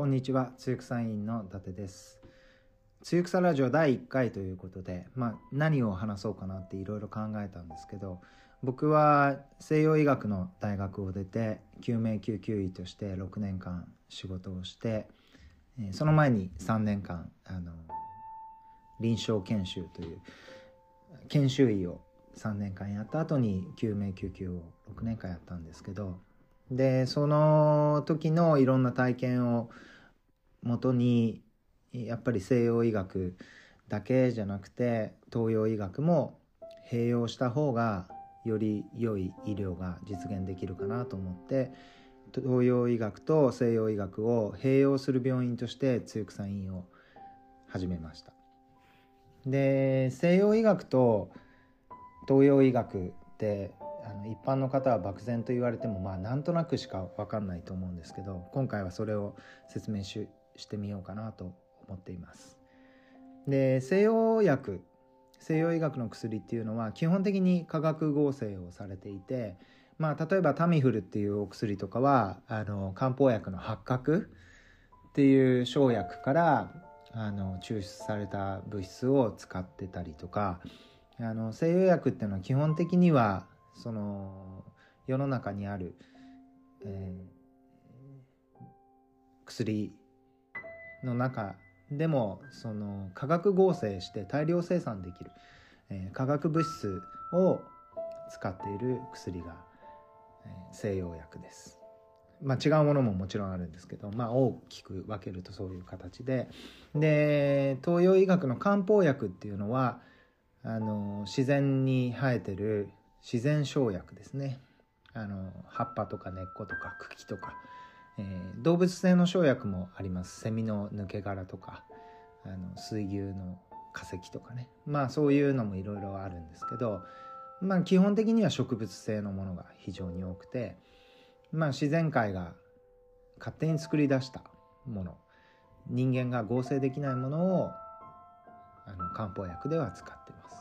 こんにちは、つゆくさ委員の伊達です。つゆくさラジオ第1回ということで、まあ何を話そうかなっていろいろ考えたんですけど、僕は西洋医学の大学を出て、救命救急医として6年間仕事をして、その前に3年間、あの、臨床研修という研修医を3年間やった後に救命救急を6年間やったんですけどでその時のいろんな体験をもとにやっぱり西洋医学だけじゃなくて東洋医学も併用した方がより良い医療が実現できるかなと思って東洋医学と西洋医学を併用する病院として露草院を始めました。で西洋医学と東洋医学ってあの一般の方は漠然と言われてもまあなんとなくしか分かんないと思うんですけど今回はそれを説明ししてみようかなと思っています。で西洋薬西洋医学の薬っていうのは基本的に化学合成をされていてまあ例えばタミフルっていうお薬とかはあの漢方薬の八角っていう生薬からあの抽出された物質を使ってたりとかあの西洋薬っていうのは基本的にはその世の中にある、えー薬の中でもその化学合成して大量生産できる、えー化学物質を使っている薬が、えー西洋薬です。まあ、違うものももちろんあるんですけど、まあ、大きく分けるとそういう形でで東洋医学の漢方薬っていうのはあの自然に生えてる自然生薬ですねあの葉っぱとか根っことか茎とか、えー動物性の生薬もあります。セミの抜け殻とかあの水牛の化石とかね。まあそういうのもいろいろあるんですけどまあ基本的には植物性のものが非常に多くてまあ自然界が勝手に作り出したもの。人間が合成できないものをあの漢方薬では使ってます。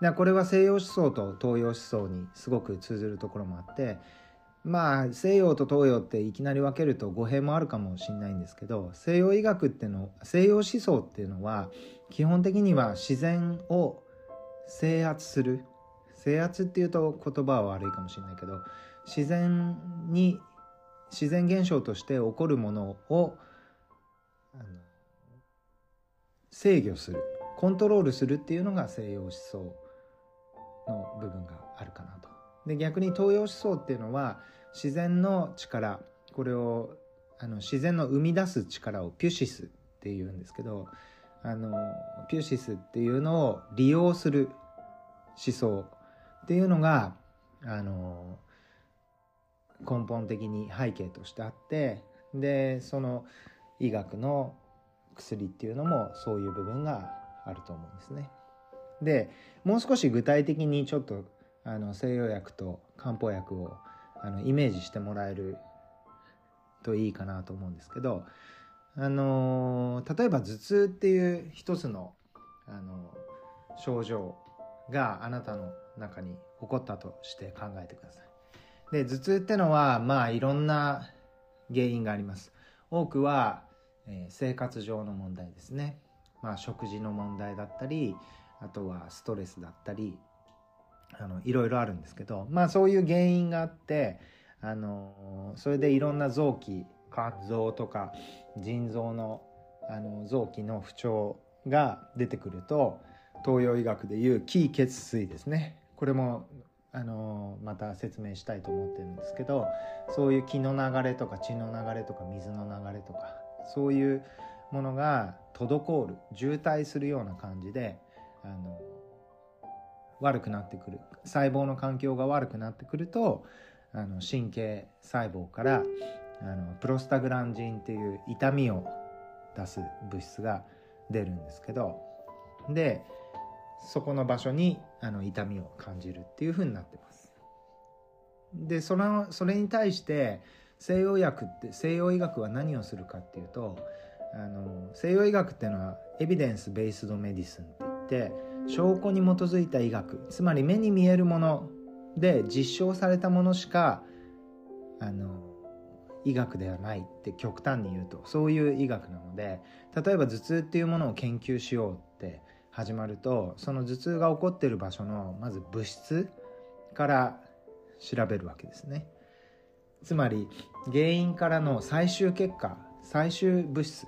でこれは西洋思想と東洋思想にすごく通ずるところもあってまあ西洋と東洋っていきなり分けると語弊もあるかもしれないんですけど西洋医学っての西洋思想っていうのは基本的には自然を制圧する制圧っていうと言葉は悪いかもしれないけど自然に自然現象として起こるものをあの制御するコントロールするっていうのが西洋思想の部分があるかなと。で逆に東洋思想っていうのは自然の力これをあの自然の生み出す力をピュシスっていうんですけどあのピュシスっていうのを利用する思想っていうのがあの根本的に背景としてあってでその医学の薬っていうのもそういう部分があると思うんですね。でもう少し具体的にちょっとあの西洋薬と漢方薬をあのイメージしてもらえるといいかなと思うんですけどあの例えば頭痛っていう一つのあの症状があなたの中に起こったとして考えてください。で頭痛ってのはまあいろんな原因があります。多くは、えー生活上の問題ですね。まあ食事の問題だったりあとはストレスだったりあのいろいろあるんですけどまあそういう原因があってあのそれでいろんな臓器肝臓とか腎臓のあの臓器の不調が出てくると東洋医学でいう気血水ですね。これもあのまた説明したいと思ってるんですけどそういう気の流れとか血の流れとか水の流れとかそういうものが滞る渋滞するような感じであの悪くなってくる細胞の環境が悪くなってくるとあの神経細胞からあのプロスタグランジンっていう痛みを出す物質が出るんですけどでそこの場所にあの痛みを感じるっていう風になってます。でそのそれに対して西洋薬って西洋医学は何をするかっていうとあの西洋医学っていうのはエビデンス・ベースド・メディスンって言って証拠に基づいた医学つまり目に見えるもので実証されたものしかあの医学ではないって極端に言うとそういう医学なので例えば頭痛っていうものを研究しようって始まるとその頭痛が起こってる場所のまず物質から調べるわけですね。つまり原因からの最終結果最終物質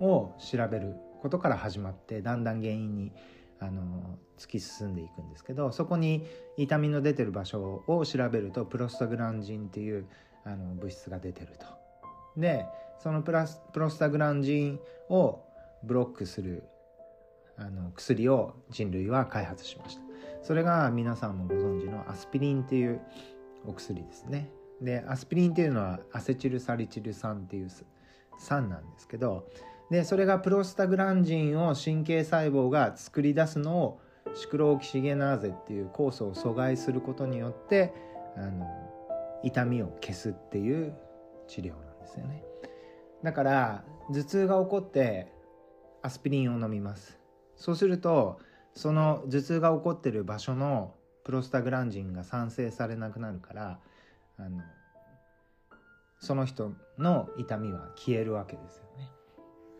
を調べることから始まってだんだん原因にあの突き進んでいくんですけどそこに痛みの出てる場所を調べるとプロスタグランジンっていうあの物質が出てると。でそのプラスプロスタグランジンをブロックするあの薬を人類は開発しましたそれが皆さんもご存知のアスピリンっていうお薬ですねでアスピリンっていうのはアセチルサリチル酸っていう酸なんですけどでそれがプロスタグランジンを神経細胞が作り出すのをシクロオキシゲナーゼっていう酵素を阻害することによってあの痛みを消すっていう治療なんですよねだから頭痛が起こってアスピリンを飲みますそうするとその頭痛が起こってる場所のプロスタグランジンが産生されなくなるからあのその人の痛みは消えるわけですよ。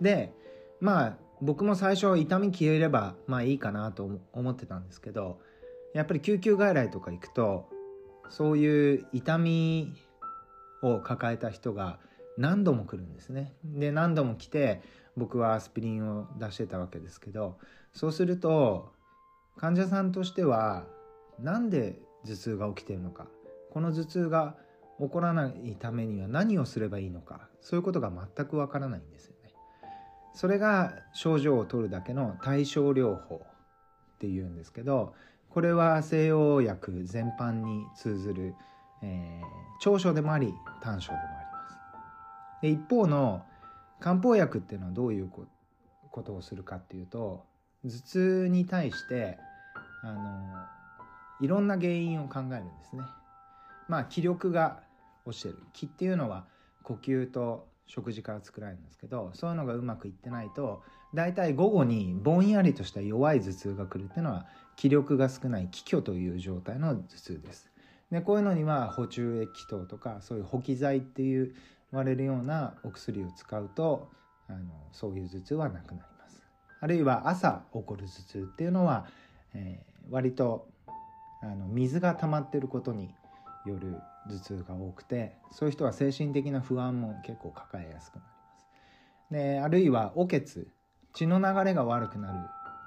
でまあ僕も最初痛み消えればまあいいかなと思ってたんですけどやっぱり救急外来とか行くとそういう痛みを抱えた人が何度も来るんですね。で何度も来て僕はアスピリンを出してたわけですけどそうすると患者さんとしては何で頭痛が起きてるのかこの頭痛が起こらないためには何をすればいいのかそういうことが全くわからないんです。それが症状を取るだけの対症療法っていうんですけどこれは西洋薬全般に通ずる、えー、長所でもあり短所でもあります。で一方の漢方薬っていうのはどういうことをするかっていうと頭痛に対してあのいろんな原因を考えるんですね。まあ気力が落ちてる気っていうのは呼吸と食事から作られるんですけどそういうのがうまくいってないと大体午後にぼんやりとした弱い頭痛が来るっていうのは気力が少ない気虚という状態の頭痛です。でこういうのには補充液糖とかそういう補気剤っていう言われるようなお薬を使うとあのそういう頭痛はなくなります。あるいは朝起こる頭痛っていうのは、えー、割とあの水が溜まってることによる頭痛が多くてそういう人は精神的な不安も結構抱えやすくなります。であるいはおけつ血の流れが悪くなる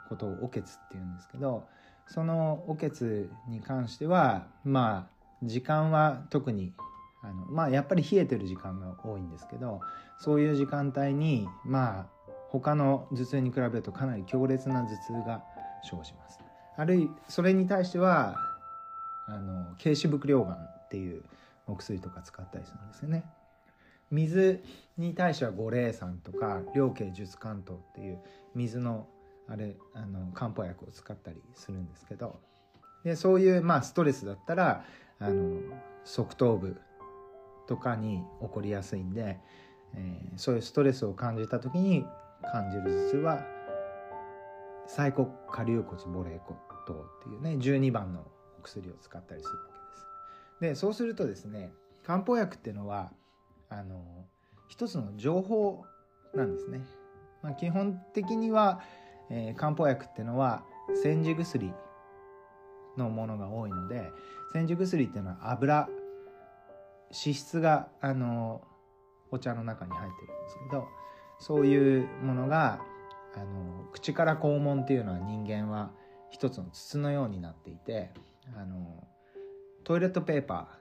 ことをおけつっていうんですけどそのおけつに関してはまあ時間は特にあのまあやっぱり冷えてる時間が多いんですけどそういう時間帯にまあ他の頭痛に比べるとかなり強烈な頭痛が生じます。あるいそれに対してはあの軽視伏量丸っていうお薬とか使ったりするんですよね。水に対しては五苓散とか両経術関東っていう水のあれあの漢方薬を使ったりするんですけどでそういうまあストレスだったらあの側頭部とかに起こりやすいんで、えー、そういうストレスを感じた時に感じる頭痛は細骨下流骨母霊骨糖っていうね12番のお薬を使ったりする。でそうするとですね漢方薬っていうのはあの一つの情報なんですね。まあ、基本的には、えー、漢方薬っていうのは煎じ薬のものが多いので煎じ薬っていうのは油脂質があのお茶の中に入ってるんですけどそういうものがあの口から肛門っていうのは人間は一つの筒のようになっていてあのトイレットペーパ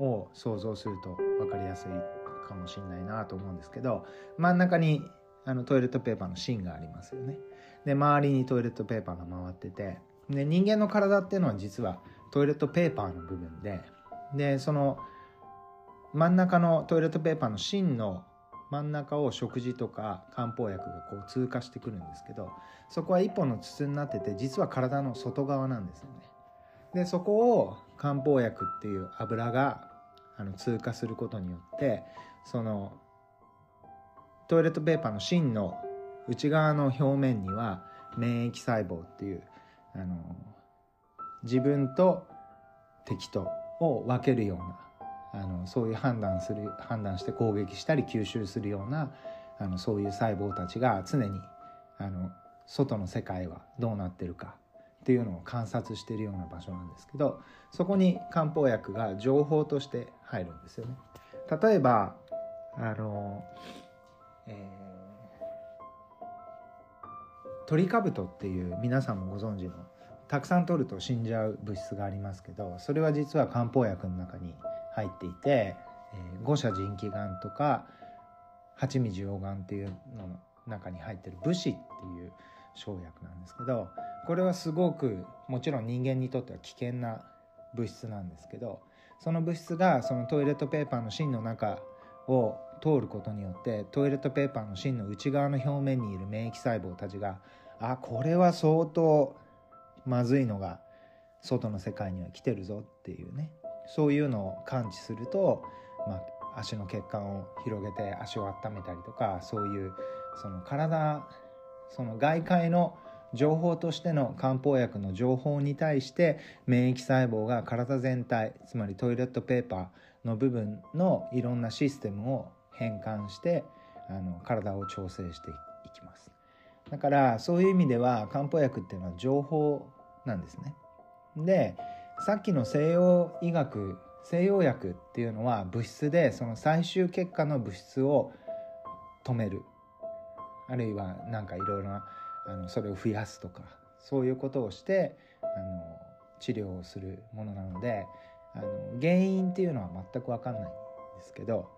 ーを想像すると分かりやすいかもしれないなと思うんですけど真ん中にあのトイレットペーパーの芯がありますよね。で周りにトイレットペーパーが回っててで人間の体っていうのは実はトイレットペーパーの部分ででその真ん中のトイレットペーパーの芯の真ん中を食事とか漢方薬がこう通過してくるんですけどそこは一本の筒になってて実は体の外側なんですよね。でそこを漢方薬っていう油があの通過することによってそのトイレットペーパーの芯の内側の表面には免疫細胞っていうあの自分と敵とを分けるようなあのそういう判断する判断して攻撃したり吸収するようなあのそういう細胞たちが常にあの外の世界はどうなってるかっていうのを観察しているような場所なんですけどそこに漢方薬が情報として入るんですよね。例えばあの、えー、トリカブトっていう皆さんもご存知のたくさん取ると死んじゃう物質がありますけどそれは実は漢方薬の中に入っていて、えー、五者腎気丸とか八味溶丸っていうのの中に入ってる武士っていう生薬なんですけどこれはすごくもちろん人間にとっては危険な物質なんですけどその物質がそのトイレットペーパーの芯の中を通ることによってトイレットペーパーの芯の内側の表面にいる免疫細胞たちがあこれは相当まずいのが外の世界には来てるぞっていうねそういうのを感知すると、まあ、足の血管を広げて足を温めたりとかそういうその体その外界の情報としての漢方薬の情報に対して免疫細胞が体全体つまりトイレットペーパーの部分のいろんなシステムを変換してあの体を調整していきます。だからそういう意味では漢方薬っていうのは情報なんですね。でさっきの西洋医学西洋薬っていうのは物質でその最終結果の物質を止める。あるいは何かいろいろなあのそれを増やすとかそういうことをしてあの治療をするものなのであの原因っていうのは全く分かんないんですけど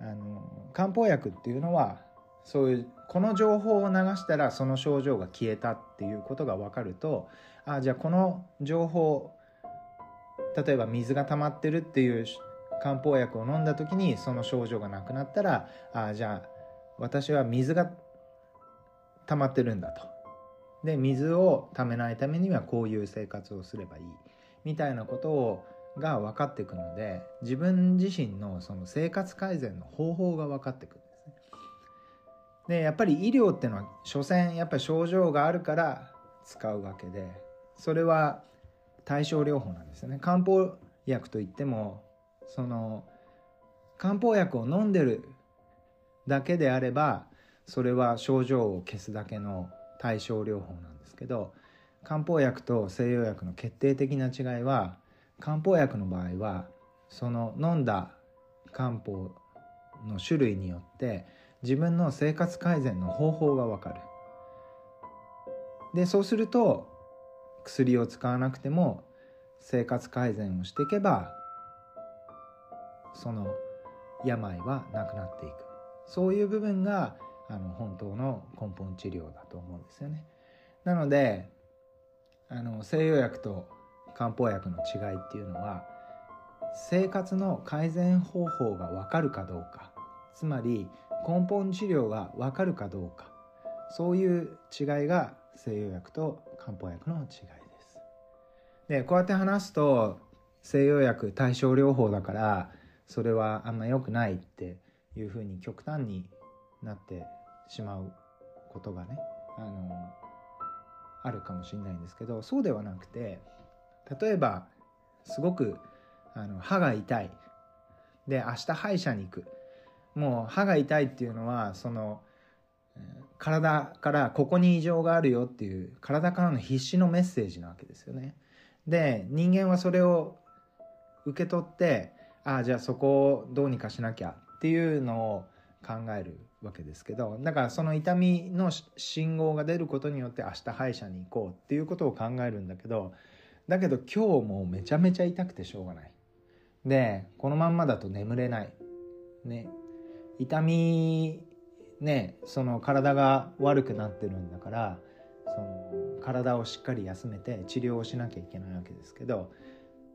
あの漢方薬っていうのはそういうこの情報を流したらその症状が消えたっていうことが分かるとあじゃあこの情報例えば水が溜まってるっていう漢方薬を飲んだ時にその症状がなくなったらあじゃあ私は水が溜まってるんだと。で水を溜めないためにはこういう生活をすればいいみたいなことをが分かっていくので自分自身のその生活改善の方法が分かっていくんですね。でやっぱり医療ってのは所詮やっぱり症状があるから使うわけでそれは対症療法なんですよね。漢方薬といってもその漢方薬を飲んでるだけであればそれは症状を消すだけの対症療法なんですけど漢方薬と西洋薬の決定的な違いは漢方薬の場合はその飲んだ漢方の種類によって自分の生活改善の方法がわかる。でそうすると薬を使わなくても生活改善をしていけばその病はなくなっていくそういう部分があの本当の根本治療だと思うんですよね。なのであの西洋薬と漢方薬の違いっていうのは生活の改善方法が分かるかどうかつまり根本治療が分かるかどうかそういう違いが西洋薬と漢方薬の違いです。でこうやって話すと西洋薬対症療法だからそれはあんま良くないっていうふうに極端になってしまうことがねあのあるかもしれないんですけどそうではなくて例えばすごくあの歯が痛いで明日歯医者に行くもう歯が痛いっていうのはその体からここに異常があるよっていう体からの必死のメッセージなわけですよね。で人間はそれを受け取ってああじゃあそこをどうにかしなきゃっていうのを考えるわけですけどだからその痛みの信号が出ることによって明日歯医者に行こうっていうことを考えるんだけどだけど今日もめちゃめちゃ痛くてしょうがない。でこのまんまだと眠れない。ね痛みねその体が悪くなってるんだからその体をしっかり休めて治療をしなきゃいけないわけですけど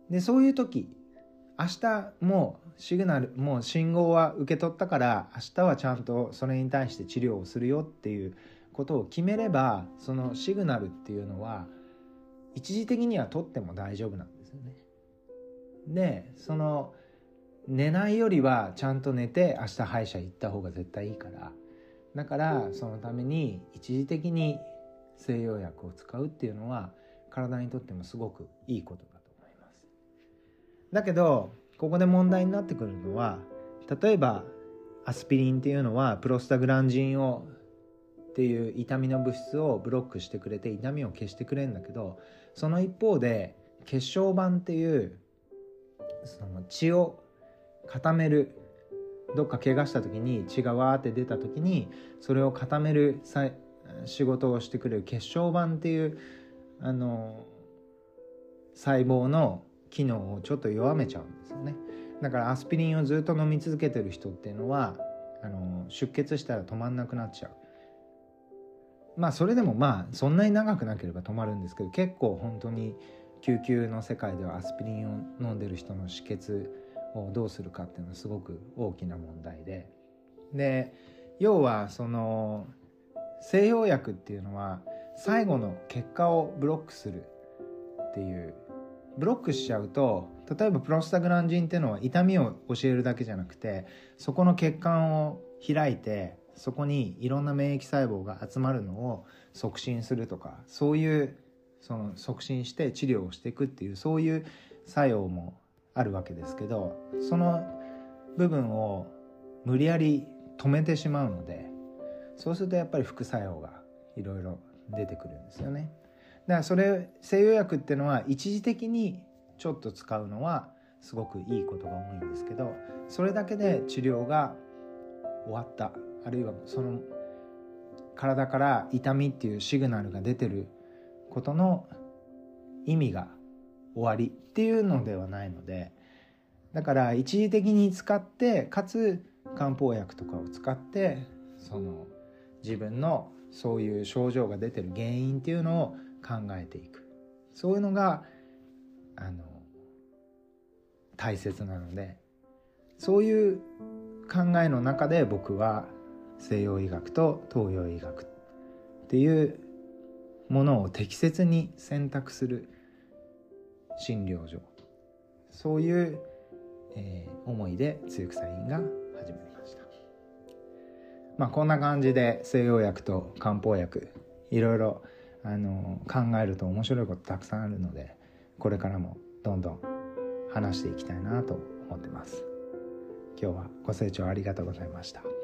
でそういう時明日もうシグナルもう信号は受け取ったから明日はちゃんとそれに対して治療をするよっていうことを決めればそのシグナルっていうのは一時的には取っても大丈夫なんですよね。でその寝ないよりはちゃんと寝て明日歯医者行った方が絶対いいからだからそのために一時的に西洋薬を使うっていうのは体にとってもすごくいいことだ。だけどここで問題になってくるのは例えばアスピリンっていうのはプロスタグランジンをっていう痛みの物質をブロックしてくれて痛みを消してくれるんだけどその一方で血小板っていうその血を固めるどっか怪我した時に血がわーって出た時にそれを固める仕事をしてくれる血小板っていうあの細胞の機能をちょっと弱めちゃうんですよね。だからアスピリンをずっと飲み続けてる人っていうのはあの出血したら止まんなくなっちゃう。まあそれでもまあそんなに長くなければ止まるんですけど結構本当に救急の世界ではアスピリンを飲んでる人の止血をどうするかっていうのはすごく大きな問題で。で要はその西洋薬っていうのは最後の結果をブロックするっていうブロックしちゃうと例えばプロスタグランジンっていうのは痛みを教えるだけじゃなくてそこの血管を開いてそこにいろんな免疫細胞が集まるのを促進するとかそういうその促進して治療をしていくっていうそういう作用もあるわけですけどその部分を無理やり止めてしまうのでそうするとやっぱり副作用がいろいろ出てくるんですよね。だからそれ西洋薬っていうのは一時的にちょっと使うのはすごくいいことが多いんですけどそれだけで治療が終わった。あるいはその体から痛みっていうシグナルが出てることの意味が終わりっていうのではないのでだから一時的に使ってかつ漢方薬とかを使ってその自分のそういう症状が出てる原因っていうのを考えていく。そういうのがあの大切なのでそういう考えの中で僕は西洋医学と東洋医学っていうものを適切に選択する診療所。そういう、えー、思いで露草院が始まりました。まあこんな感じで西洋薬と漢方薬いろいろあの考えると面白いことたくさんあるのでこれからもどんどん話していきたいなと思ってます。今日はご清聴ありがとうございました。